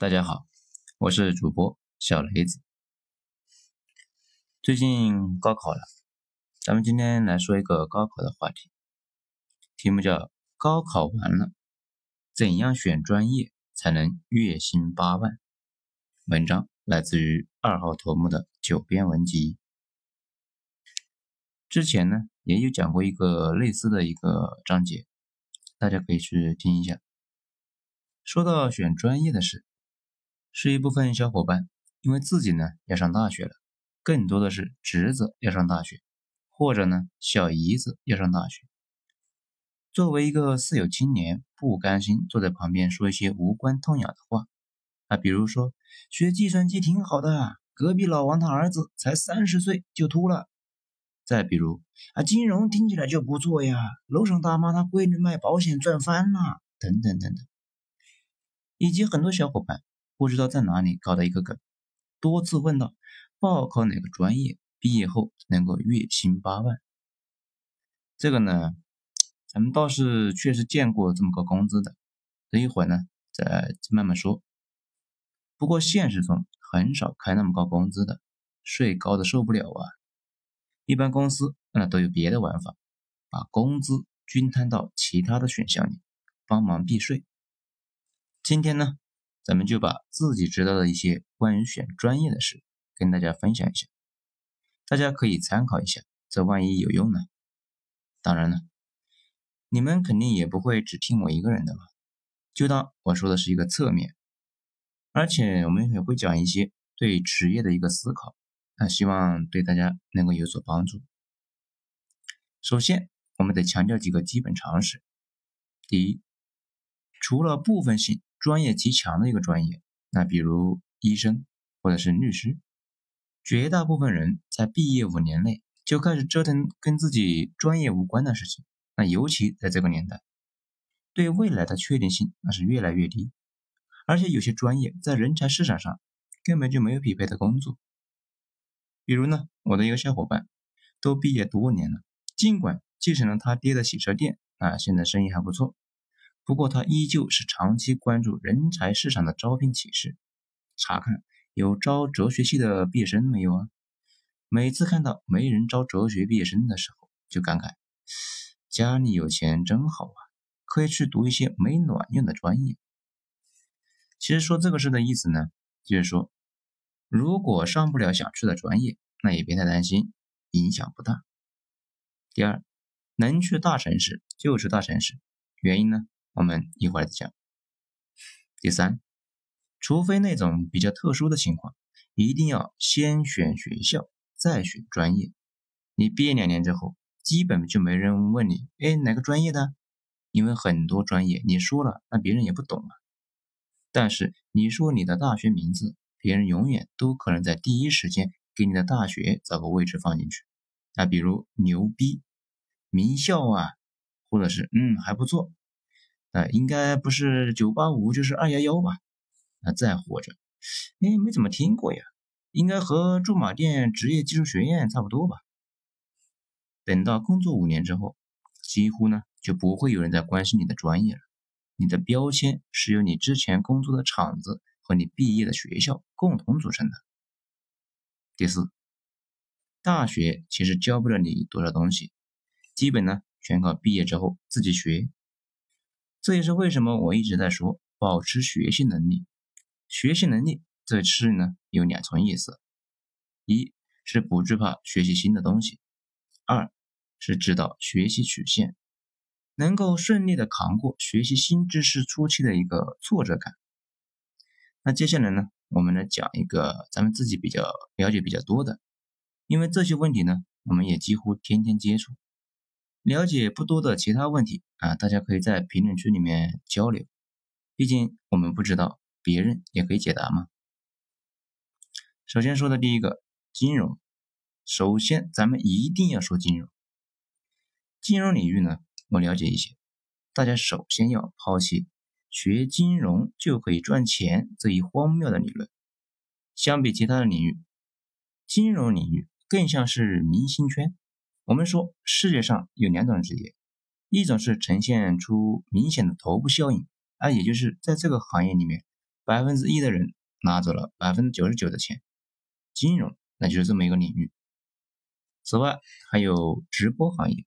大家好，我是主播小雷子。最近高考了，咱们今天来说一个高考的话题，题目叫“高考完了，怎样选专业才能月薪八万”。文章来自于二号头目的九编文集。之前呢，也有讲过一个类似的一个章节，大家可以去听一下。说到选专业的事。是一部分小伙伴，因为自己呢要上大学了，更多的是侄子要上大学，或者呢小姨子要上大学。作为一个四有青年，不甘心坐在旁边说一些无关痛痒的话啊，比如说学计算机挺好的，隔壁老王他儿子才三十岁就秃了。再比如啊，金融听起来就不错呀，楼上大妈她闺女卖保险赚翻了，等等等等，以及很多小伙伴。不知道在哪里搞的一个梗，多次问到报考哪个专业，毕业后能够月薪八万。这个呢，咱们倒是确实见过这么高工资的，等一会儿呢再慢慢说。不过现实中很少开那么高工资的，税高的受不了啊。一般公司那都有别的玩法，把工资均摊到其他的选项里，帮忙避税。今天呢？咱们就把自己知道的一些关于选专业的事跟大家分享一下，大家可以参考一下，这万一有用呢？当然了，你们肯定也不会只听我一个人的吧？就当我说的是一个侧面，而且我们也会讲一些对职业的一个思考，那希望对大家能够有所帮助。首先，我们得强调几个基本常识：第一，除了部分性。专业极强的一个专业，那比如医生或者是律师，绝大部分人在毕业五年内就开始折腾跟自己专业无关的事情。那尤其在这个年代，对未来的确定性那是越来越低，而且有些专业在人才市场上根本就没有匹配的工作。比如呢，我的一个小伙伴都毕业多年了，尽管继承了他爹的洗车店啊，现在生意还不错。不过他依旧是长期关注人才市场的招聘启事，查看有招哲学系的毕业生没有啊？每次看到没人招哲学毕业生的时候，就感慨家里有钱真好啊，可以去读一些没卵用的专业。其实说这个事的意思呢，就是说如果上不了想去的专业，那也别太担心，影响不大。第二，能去大城市就去大城市，原因呢？我们一会儿再讲。第三，除非那种比较特殊的情况，一定要先选学校，再选专业。你毕业两年之后，基本就没人问你，哎，哪个专业的？因为很多专业你说了，那别人也不懂啊。但是你说你的大学名字，别人永远都可能在第一时间给你的大学找个位置放进去。那比如牛逼，名校啊，或者是嗯还不错。啊，应该不是九八五就是二幺幺吧？啊再或者，哎，没怎么听过呀，应该和驻马店职业技术学院差不多吧？等到工作五年之后，几乎呢就不会有人再关心你的专业了，你的标签是由你之前工作的厂子和你毕业的学校共同组成的。第四，大学其实教不了你多少东西，基本呢全靠毕业之后自己学。这也是为什么我一直在说保持学习能力。学习能力这个词呢有两层意思：一是不惧怕学习新的东西；二是知道学习曲线，能够顺利的扛过学习新知识初期的一个挫折感。那接下来呢，我们来讲一个咱们自己比较了解比较多的，因为这些问题呢，我们也几乎天天接触。了解不多的其他问题啊，大家可以在评论区里面交流。毕竟我们不知道，别人也可以解答嘛。首先说的第一个，金融。首先，咱们一定要说金融。金融领域呢，我了解一些。大家首先要抛弃学金融就可以赚钱这一荒谬的理论。相比其他的领域，金融领域更像是明星圈。我们说世界上有两种职业，一种是呈现出明显的头部效应，啊，也就是在这个行业里面，百分之一的人拿走了百分之九十九的钱。金融那就是这么一个领域。此外，还有直播行业，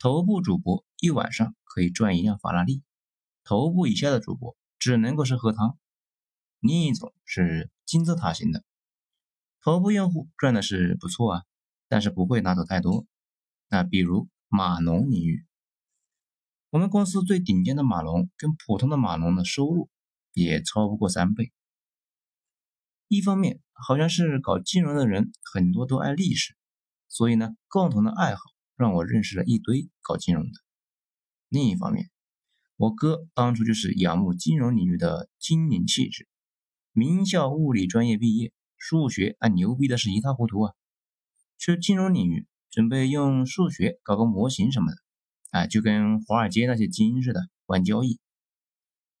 头部主播一晚上可以赚一辆法拉利，头部以下的主播只能够是喝汤。另一种是金字塔型的，头部用户赚的是不错啊，但是不会拿走太多。那比如码农领域，我们公司最顶尖的码农跟普通的码农的收入也超不过三倍。一方面，好像是搞金融的人很多都爱历史，所以呢，共同的爱好让我认识了一堆搞金融的。另一方面，我哥当初就是仰慕金融领域的精灵气质，名校物理专业毕业，数学啊牛逼的是一塌糊涂啊，去金融领域准备用数学搞个模型什么的，啊，就跟华尔街那些精英似的玩交易。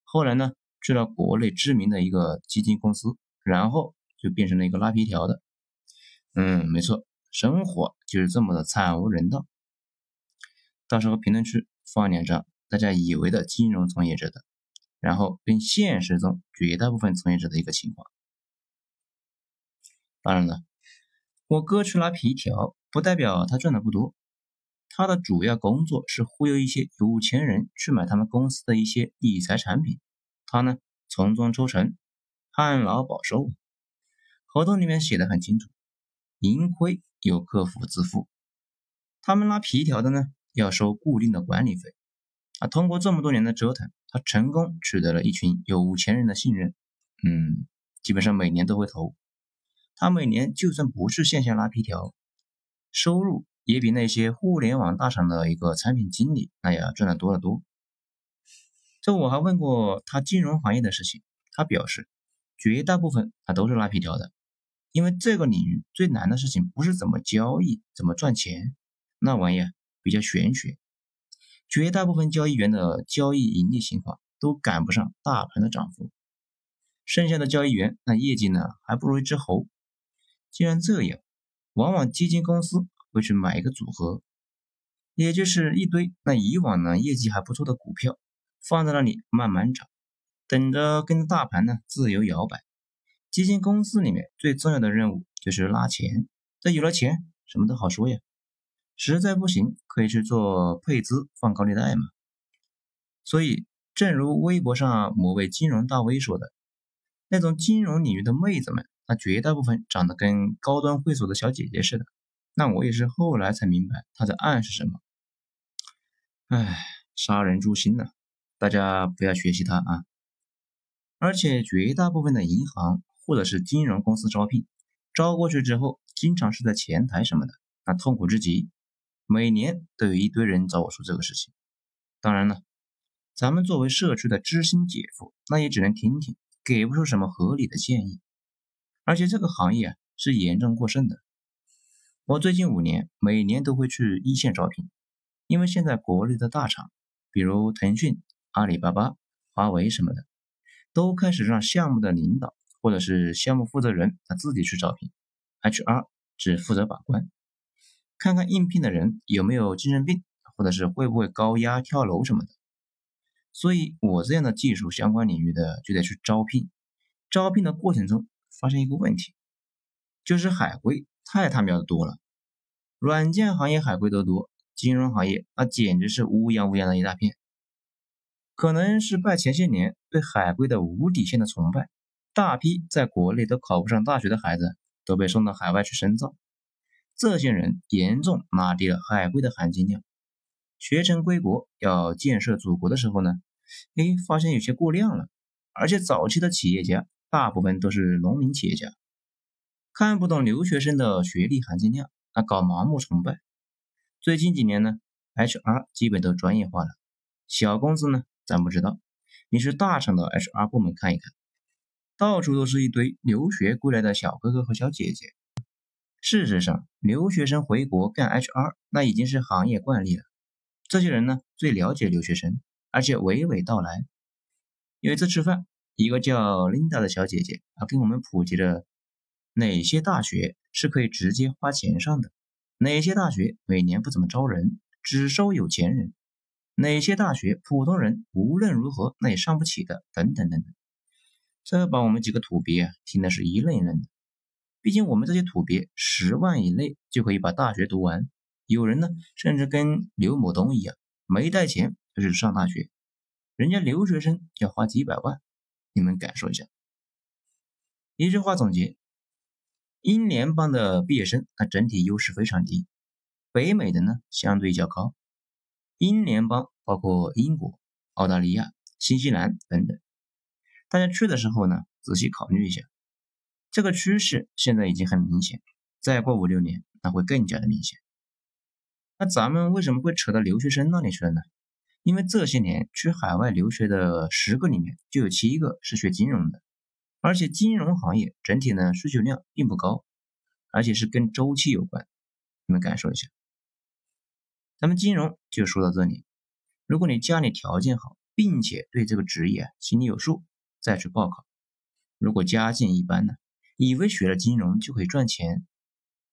后来呢，去了国内知名的一个基金公司。然后就变成了一个拉皮条的，嗯，没错，生活就是这么的惨无人道。到时候评论区放两张大家以为的金融从业者的，然后跟现实中绝大部分从业者的一个情况。当然了，我哥去拉皮条，不代表他赚的不多，他的主要工作是忽悠一些有钱人去买他们公司的一些理财产品，他呢从中抽成。旱涝保收，合同里面写的很清楚，盈亏由客户自负。他们拉皮条的呢，要收固定的管理费。啊，通过这么多年的折腾，他成功取得了一群有钱人的信任。嗯，基本上每年都会投。他每年就算不是线下拉皮条，收入也比那些互联网大厂的一个产品经理那要赚的多得多。这我还问过他金融行业的事情，他表示。绝大部分他都是拉皮条的，因为这个领域最难的事情不是怎么交易、怎么赚钱，那玩意儿比较玄学。绝大部分交易员的交易盈利情况都赶不上大盘的涨幅，剩下的交易员那业绩呢还不如一只猴。既然这样，往往基金公司会去买一个组合，也就是一堆那以往呢业绩还不错的股票，放在那里慢慢涨。等着跟着大盘呢自由摇摆，基金公司里面最重要的任务就是拉钱。这有了钱，什么都好说呀。实在不行，可以去做配资放高利贷嘛。所以，正如微博上某位金融大 V 说的，那种金融领域的妹子们，那绝大部分长得跟高端会所的小姐姐似的。那我也是后来才明白他在暗示什么。唉，杀人诛心呐！大家不要学习他啊。而且绝大部分的银行或者是金融公司招聘，招过去之后，经常是在前台什么的，那痛苦之极。每年都有一堆人找我说这个事情。当然了，咱们作为社区的知心姐夫，那也只能听听，给不出什么合理的建议。而且这个行业啊是严重过剩的。我最近五年每年都会去一线招聘，因为现在国内的大厂，比如腾讯、阿里巴巴、华为什么的。都开始让项目的领导或者是项目负责人他自己去招聘，HR 只负责把关，看看应聘的人有没有精神病，或者是会不会高压跳楼什么的。所以，我这样的技术相关领域的就得去招聘。招聘的过程中发现一个问题，就是海归太他喵的多了，软件行业海归都多，金融行业那简直是乌泱乌泱的一大片。可能是拜前些年对海归的无底线的崇拜，大批在国内都考不上大学的孩子都被送到海外去深造。这些人严重拉低了海归的含金量。学成归国要建设祖国的时候呢，哎，发现有些过量了。而且早期的企业家大部分都是农民企业家，看不懂留学生的学历含金量，那搞盲目崇拜。最近几年呢，HR 基本都专业化了，小公司呢。咱不知道，你是大厂的 HR 部门看一看，到处都是一堆留学归来的小哥哥和小姐姐。事实上，留学生回国干 HR，那已经是行业惯例了。这些人呢，最了解留学生，而且娓娓道来。有一次吃饭，一个叫 Linda 的小姐姐啊，给我们普及了哪些大学是可以直接花钱上的，哪些大学每年不怎么招人，只收有钱人。哪些大学普通人无论如何那也上不起的，等等等等。这把我们几个土鳖啊听的是一愣一愣的。毕竟我们这些土鳖十万以内就可以把大学读完，有人呢甚至跟刘某东一样，没带钱就是上大学，人家留学生要花几百万，你们感受一下。一句话总结：英联邦的毕业生它整体优势非常低，北美的呢相对较高。英联邦包括英国、澳大利亚、新西兰等等。大家去的时候呢，仔细考虑一下，这个趋势现在已经很明显，再过五六年，那会更加的明显。那咱们为什么会扯到留学生那里去了呢？因为这些年去海外留学的十个里面，就有七个是学金融的，而且金融行业整体呢需求量并不高，而且是跟周期有关。你们感受一下。咱们金融就说到这里，如果你家里条件好，并且对这个职业啊心里有数。再去报考，如果家境一般呢，以为学了金融就可以赚钱，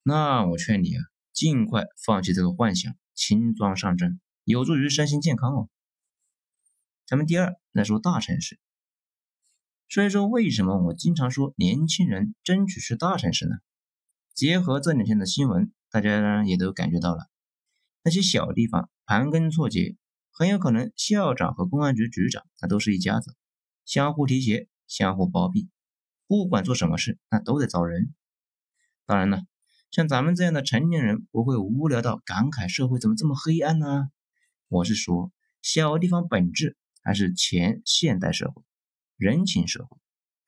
那我劝你啊，尽快放弃这个幻想，轻装上阵，有助于身心健康哦。咱们第二来说大城市，所以说为什么我经常说年轻人争取去大城市呢？结合这两天的新闻，大家也都感觉到了，那些小地方盘根错节，很有可能校长和公安局局长那都是一家子。相互提携，相互包庇，不管做什么事，那都得招人。当然了，像咱们这样的成年人，不会无聊到感慨社会怎么这么黑暗呢？我是说，小地方本质还是前现代社会，人情社会，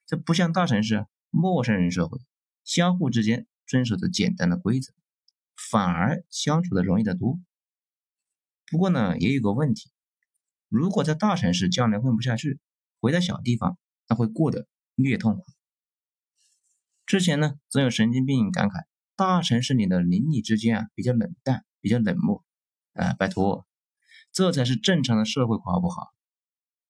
这不像大城市陌生人社会，相互之间遵守着简单的规则，反而相处的容易得多。不过呢，也有个问题，如果在大城市将来混不下去，回到小地方，那会过得略痛苦。之前呢，总有神经病感慨，大城市里的邻里之间啊比较冷淡，比较冷漠。啊，拜托，这才是正常的社会，好不好？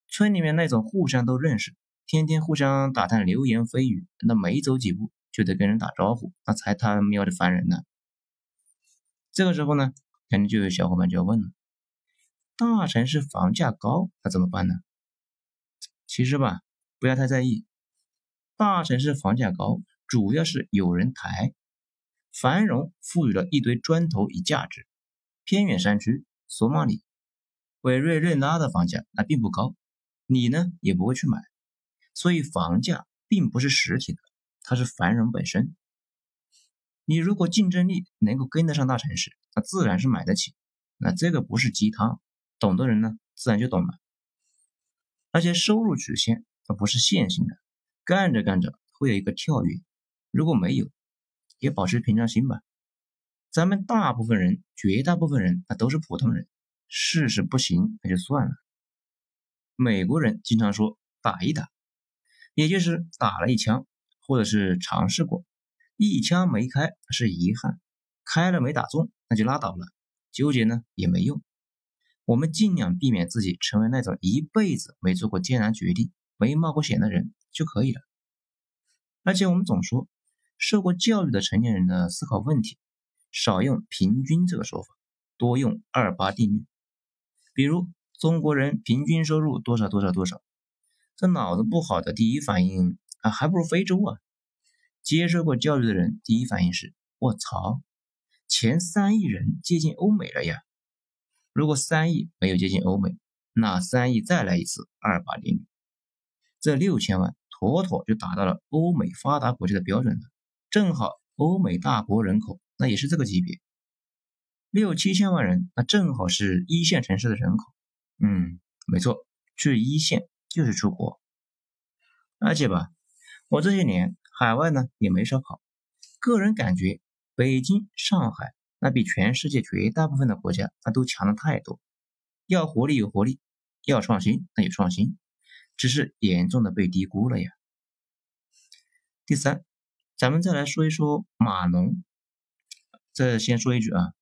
村里面那种互相都认识，天天互相打探流言蜚语，那没走几步就得跟人打招呼，那才他喵的烦人呢。这个时候呢，肯定就有小伙伴就要问了：大城市房价高，那怎么办呢？其实吧，不要太在意。大城市房价高，主要是有人抬，繁荣赋予了一堆砖头以价值。偏远山区，索马里、委瑞瑞拉的房价那并不高，你呢也不会去买。所以房价并不是实体的，它是繁荣本身。你如果竞争力能够跟得上大城市，那自然是买得起。那这个不是鸡汤，懂的人呢自然就懂了。而且收入曲线它不是线性的，干着干着会有一个跳跃。如果没有，也保持平常心吧。咱们大部分人，绝大部分人，那都是普通人，试试不行那就算了。美国人经常说打一打，也就是打了一枪，或者是尝试过，一枪没开是遗憾，开了没打中那就拉倒了，纠结呢也没用。我们尽量避免自己成为那种一辈子没做过艰难决定、没冒过险的人就可以了。而且我们总说，受过教育的成年人的思考问题，少用平均这个说法，多用二八定律。比如中国人平均收入多少多少多少，这脑子不好的第一反应啊，还不如非洲啊。接受过教育的人第一反应是：我操，前三亿人接近欧美了呀。如果三亿没有接近欧美，那三亿再来一次二八定律，这六千万妥妥就达到了欧美发达国家的标准了。正好欧美大国人口那也是这个级别，六七千万人，那正好是一线城市的人口。嗯，没错，去一线就是出国。而且吧，我这些年海外呢也没少跑，个人感觉北京、上海。那比全世界绝大部分的国家，那都强的太多。要活力有活力，要创新那有创新，只是严重的被低估了呀。第三，咱们再来说一说码农。这先说一句啊，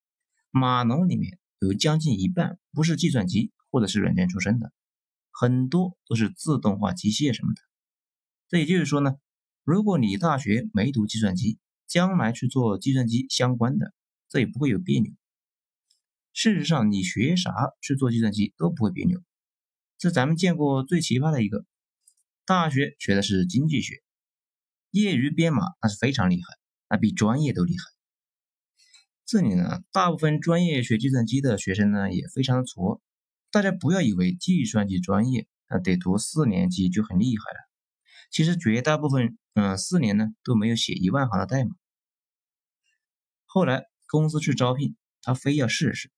码农里面有将近一半不是计算机或者是软件出身的，很多都是自动化机械什么的。这也就是说呢，如果你大学没读计算机，将来去做计算机相关的。这也不会有别扭。事实上，你学啥去做计算机都不会别扭。这咱们见过最奇葩的一个，大学学的是经济学，业余编码那是非常厉害，那比专业都厉害。这里呢，大部分专业学计算机的学生呢也非常的挫，大家不要以为计算机专业啊得读四年级就很厉害了，其实绝大部分嗯四年呢都没有写一万行的代码。后来公司去招聘，他非要试试，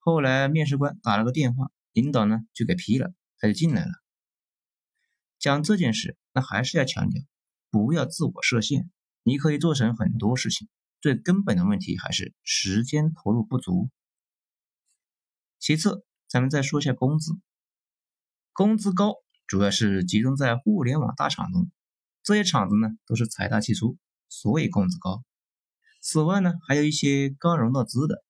后来面试官打了个电话，领导呢就给批了，他就进来了。讲这件事，那还是要强调，不要自我设限，你可以做成很多事情。最根本的问题还是时间投入不足。其次，咱们再说一下工资。工资高主要是集中在互联网大厂中，这些厂子呢都是财大气粗，所以工资高。此外呢，还有一些刚融到资的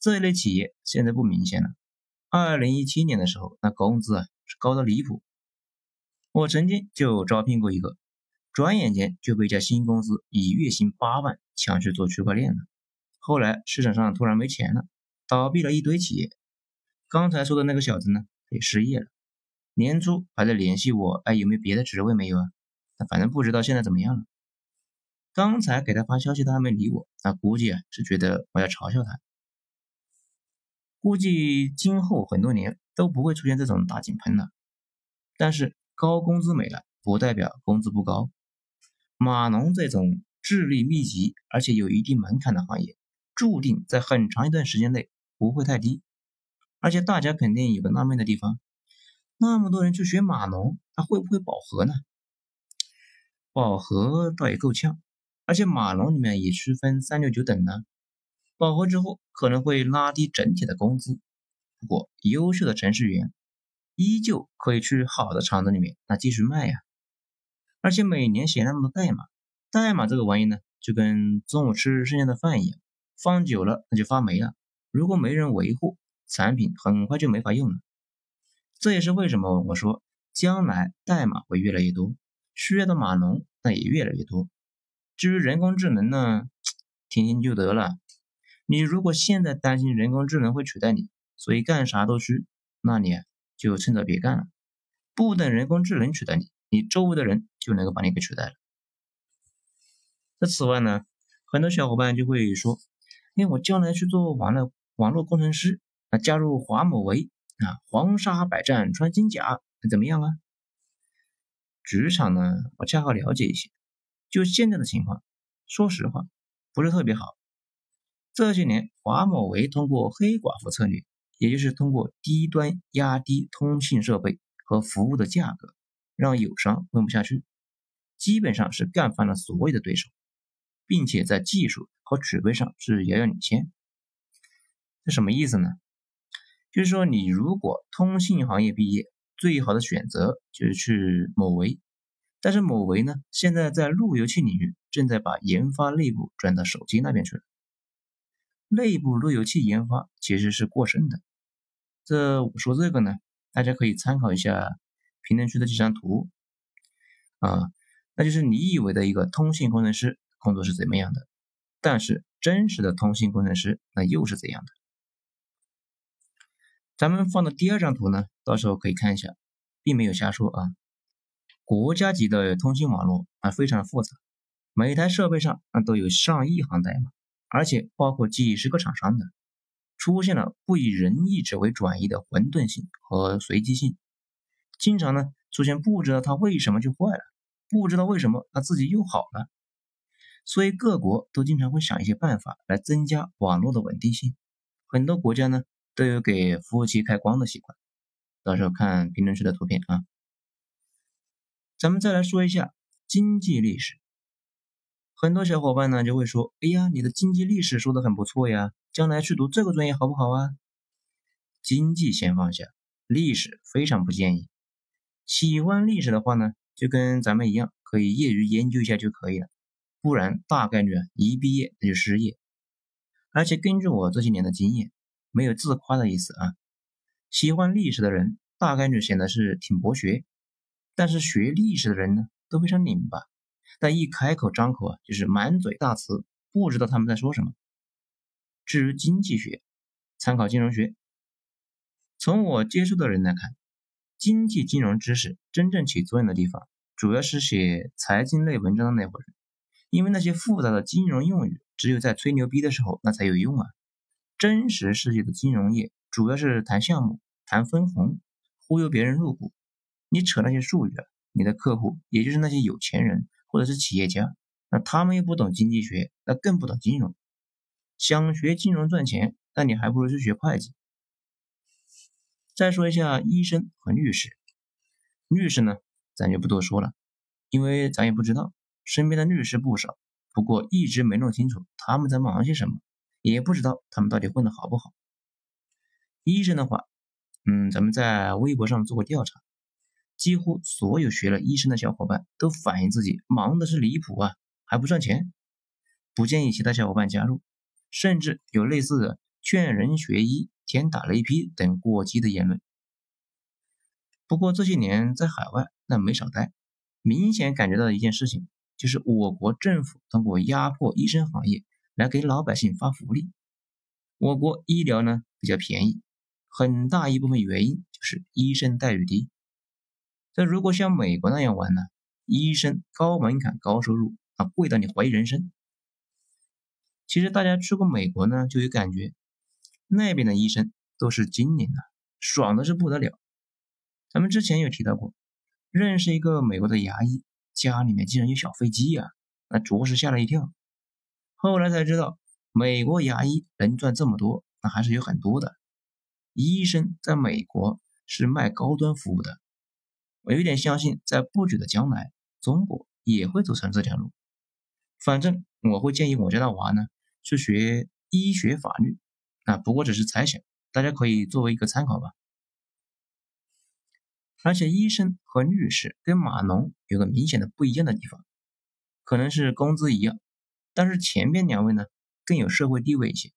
这一类企业，现在不明显了。二零一七年的时候，那工资啊是高的离谱。我曾经就招聘过一个。转眼间就被一家新公司以月薪八万抢去做区块链了。后来市场上突然没钱了，倒闭了一堆企业。刚才说的那个小子呢，也失业了。年初还在联系我，哎，有没有别的职位没有啊？那反正不知道现在怎么样了。刚才给他发消息，他还没理我，那估计啊是觉得我要嘲笑他。估计今后很多年都不会出现这种大井喷了。但是高工资没了，不代表工资不高。码农这种智力密集而且有一定门槛的行业，注定在很长一段时间内不会太低。而且大家肯定有个纳闷的地方：那么多人去学码农，他会不会饱和呢？饱和倒也够呛。而且码农里面也区分三六九等呢，饱和之后可能会拉低整体的工资。不过优秀的程序员依旧可以去好的厂子里面那继续卖呀。而且每年写那么多代码，代码这个玩意呢，就跟中午吃剩下的饭一样，放久了那就发霉了。如果没人维护，产品很快就没法用了。这也是为什么我说将来代码会越来越多，需要的码农那也越来越多。至于人工智能呢，听听就得了。你如果现在担心人工智能会取代你，所以干啥都虚，那你就趁早别干了。不等人工智能取代你。你周围的人就能够把你给取代了。那此外呢，很多小伙伴就会说：“哎，我将来去做网络网络工程师，啊，加入华某为啊，黄沙百战穿金甲，怎么样啊？”职场呢，我恰好了解一些。就现在的情况，说实话，不是特别好。这些年，华某为通过黑寡妇策略，也就是通过低端压低通信设备和服务的价格。让友商混不下去，基本上是干翻了所有的对手，并且在技术和储备上是遥遥领先。这什么意思呢？就是说，你如果通信行业毕业，最好的选择就是去某维。但是某维呢，现在在路由器领域正在把研发内部转到手机那边去了。内部路由器研发其实是过剩的。这我说这个呢，大家可以参考一下。评论区的这张图啊，那就是你以为的一个通信工程师工作是怎么样的？但是真实的通信工程师那又是怎样的？咱们放的第二张图呢，到时候可以看一下，并没有瞎说啊。国家级的通信网络啊非常的复杂，每台设备上啊都有上亿行代码，而且包括几十个厂商的，出现了不以人意志为转移的混沌性和随机性。经常呢出现不知道它为什么就坏了，不知道为什么它自己又好了，所以各国都经常会想一些办法来增加网络的稳定性。很多国家呢都有给服务器开光的习惯，到时候看评论区的图片啊。咱们再来说一下经济历史，很多小伙伴呢就会说：“哎呀，你的经济历史说的很不错呀，将来去读这个专业好不好啊？”经济先放下，历史非常不建议。喜欢历史的话呢，就跟咱们一样，可以业余研究一下就可以了。不然大概率啊，一毕业那就失业。而且根据我这些年的经验，没有自夸的意思啊。喜欢历史的人大概率显得是挺博学，但是学历史的人呢，都非常拧巴，但一开口张口啊，就是满嘴大词，不知道他们在说什么。至于经济学，参考金融学。从我接触的人来看。经济金融知识真正起作用的地方，主要是写财经类文章的那伙人，因为那些复杂的金融用语，只有在吹牛逼的时候那才有用啊。真实世界的金融业主要是谈项目、谈分红、忽悠别人入股。你扯那些术语啊，你的客户也就是那些有钱人或者是企业家，那他们又不懂经济学，那更不懂金融。想学金融赚钱，那你还不如去学会计。再说一下医生和律师，律师呢，咱就不多说了，因为咱也不知道，身边的律师不少，不过一直没弄清楚他们在忙些什么，也不知道他们到底混得好不好。医生的话，嗯，咱们在微博上做过调查，几乎所有学了医生的小伙伴都反映自己忙的是离谱啊，还不赚钱，不建议其他小伙伴加入，甚至有类似的劝人学医。天打雷劈等过激的言论。不过这些年在海外那没少待，明显感觉到的一件事情，就是我国政府通过压迫医生行业来给老百姓发福利。我国医疗呢比较便宜，很大一部分原因就是医生待遇低。这如果像美国那样玩呢，医生高门槛高收入啊，贵到你怀疑人生。其实大家去过美国呢，就有感觉。那边的医生都是精灵啊，爽的是不得了。咱们之前有提到过，认识一个美国的牙医，家里面竟然有小飞机呀，那着实吓了一跳。后来才知道，美国牙医能赚这么多，那还是有很多的。医生在美国是卖高端服务的，我有点相信，在不久的将来，中国也会走上这条路。反正我会建议我家的娃呢，去学医学法律。啊，不过只是猜想，大家可以作为一个参考吧。而且医生和律师跟码农有个明显的不一样的地方，可能是工资一样，但是前面两位呢更有社会地位一些。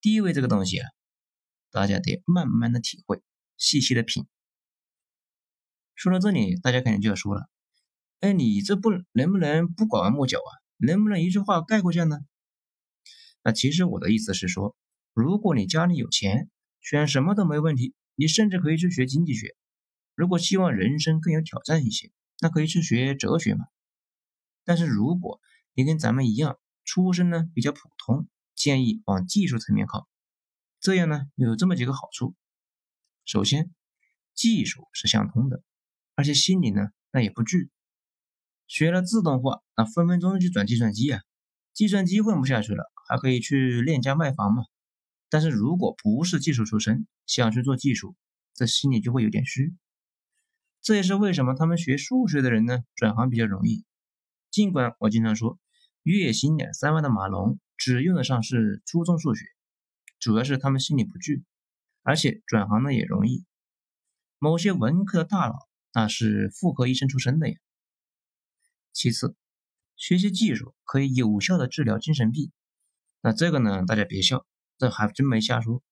地位这个东西啊，大家得慢慢的体会，细细的品。说到这里，大家肯定就要说了，哎，你这不能不能不拐弯抹角啊？能不能一句话概括下呢？那其实我的意思是说。如果你家里有钱，选什么都没问题。你甚至可以去学经济学。如果希望人生更有挑战一些，那可以去学哲学嘛。但是如果你跟咱们一样，出身呢比较普通，建议往技术层面靠。这样呢有这么几个好处。首先，技术是相通的，而且心里呢那也不惧。学了自动化，那分分钟就转计算机啊。计算机混不下去了，还可以去链家卖房嘛。但是如果不是技术出身，想去做技术，这心里就会有点虚。这也是为什么他们学数学的人呢，转行比较容易。尽管我经常说，月薪两三万的马龙只用得上是初中数学，主要是他们心里不惧，而且转行呢也容易。某些文科的大佬，那是妇科医生出身的呀。其次，学习技术可以有效的治疗精神病，那这个呢，大家别笑。这还真没瞎说。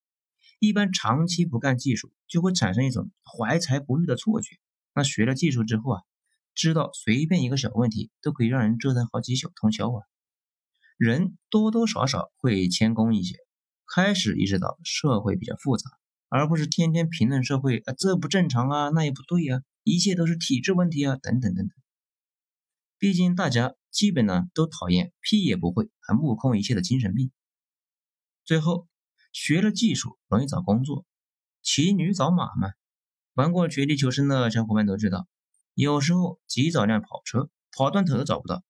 一般长期不干技术，就会产生一种怀才不遇的错觉。那学了技术之后啊，知道随便一个小问题都可以让人折腾好几宿通宵啊。人多多少少会谦恭一些，开始意识到社会比较复杂，而不是天天评论社会啊，这不正常啊，那也不对呀，一切都是体制问题啊，等等等等。毕竟大家基本呢都讨厌屁也不会还目空一切的精神病。最后，学了技术容易找工作，骑驴找马嘛。玩过绝地求生的小伙伴都知道，有时候急找辆跑车，跑断头都找不到。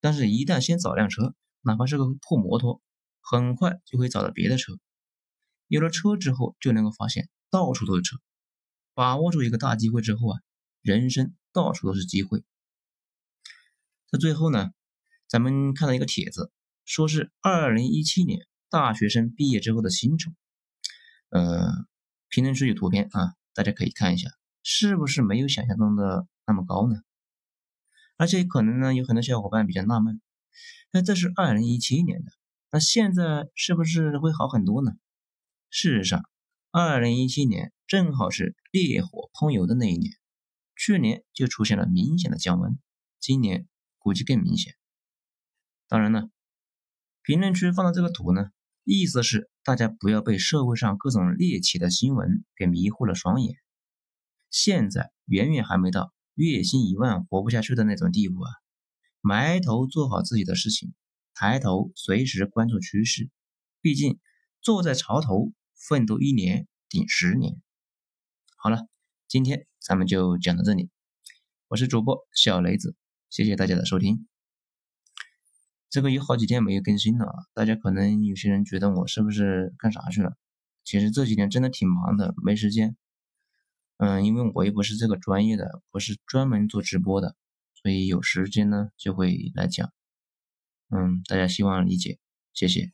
但是，一旦先找辆车，哪怕是个破摩托，很快就会找到别的车。有了车之后，就能够发现到处都是车。把握住一个大机会之后啊，人生到处都是机会。在最后呢，咱们看到一个帖子，说是二零一七年。大学生毕业之后的薪酬，呃，评论区有图片啊，大家可以看一下，是不是没有想象中的那么高呢？而且可能呢，有很多小伙伴比较纳闷，那这是二零一七年的，那现在是不是会好很多呢？事实上，二零一七年正好是烈火烹油的那一年，去年就出现了明显的降温，今年估计更明显。当然了，评论区放的这个图呢。意思是大家不要被社会上各种猎奇的新闻给迷惑了双眼。现在远远还没到月薪一万活不下去的那种地步啊！埋头做好自己的事情，抬头随时关注趋势。毕竟坐在潮头奋斗一年顶十年。好了，今天咱们就讲到这里。我是主播小雷子，谢谢大家的收听。这个有好几天没有更新了，大家可能有些人觉得我是不是干啥去了？其实这几天真的挺忙的，没时间。嗯，因为我又不是这个专业的，不是专门做直播的，所以有时间呢就会来讲。嗯，大家希望理解，谢谢。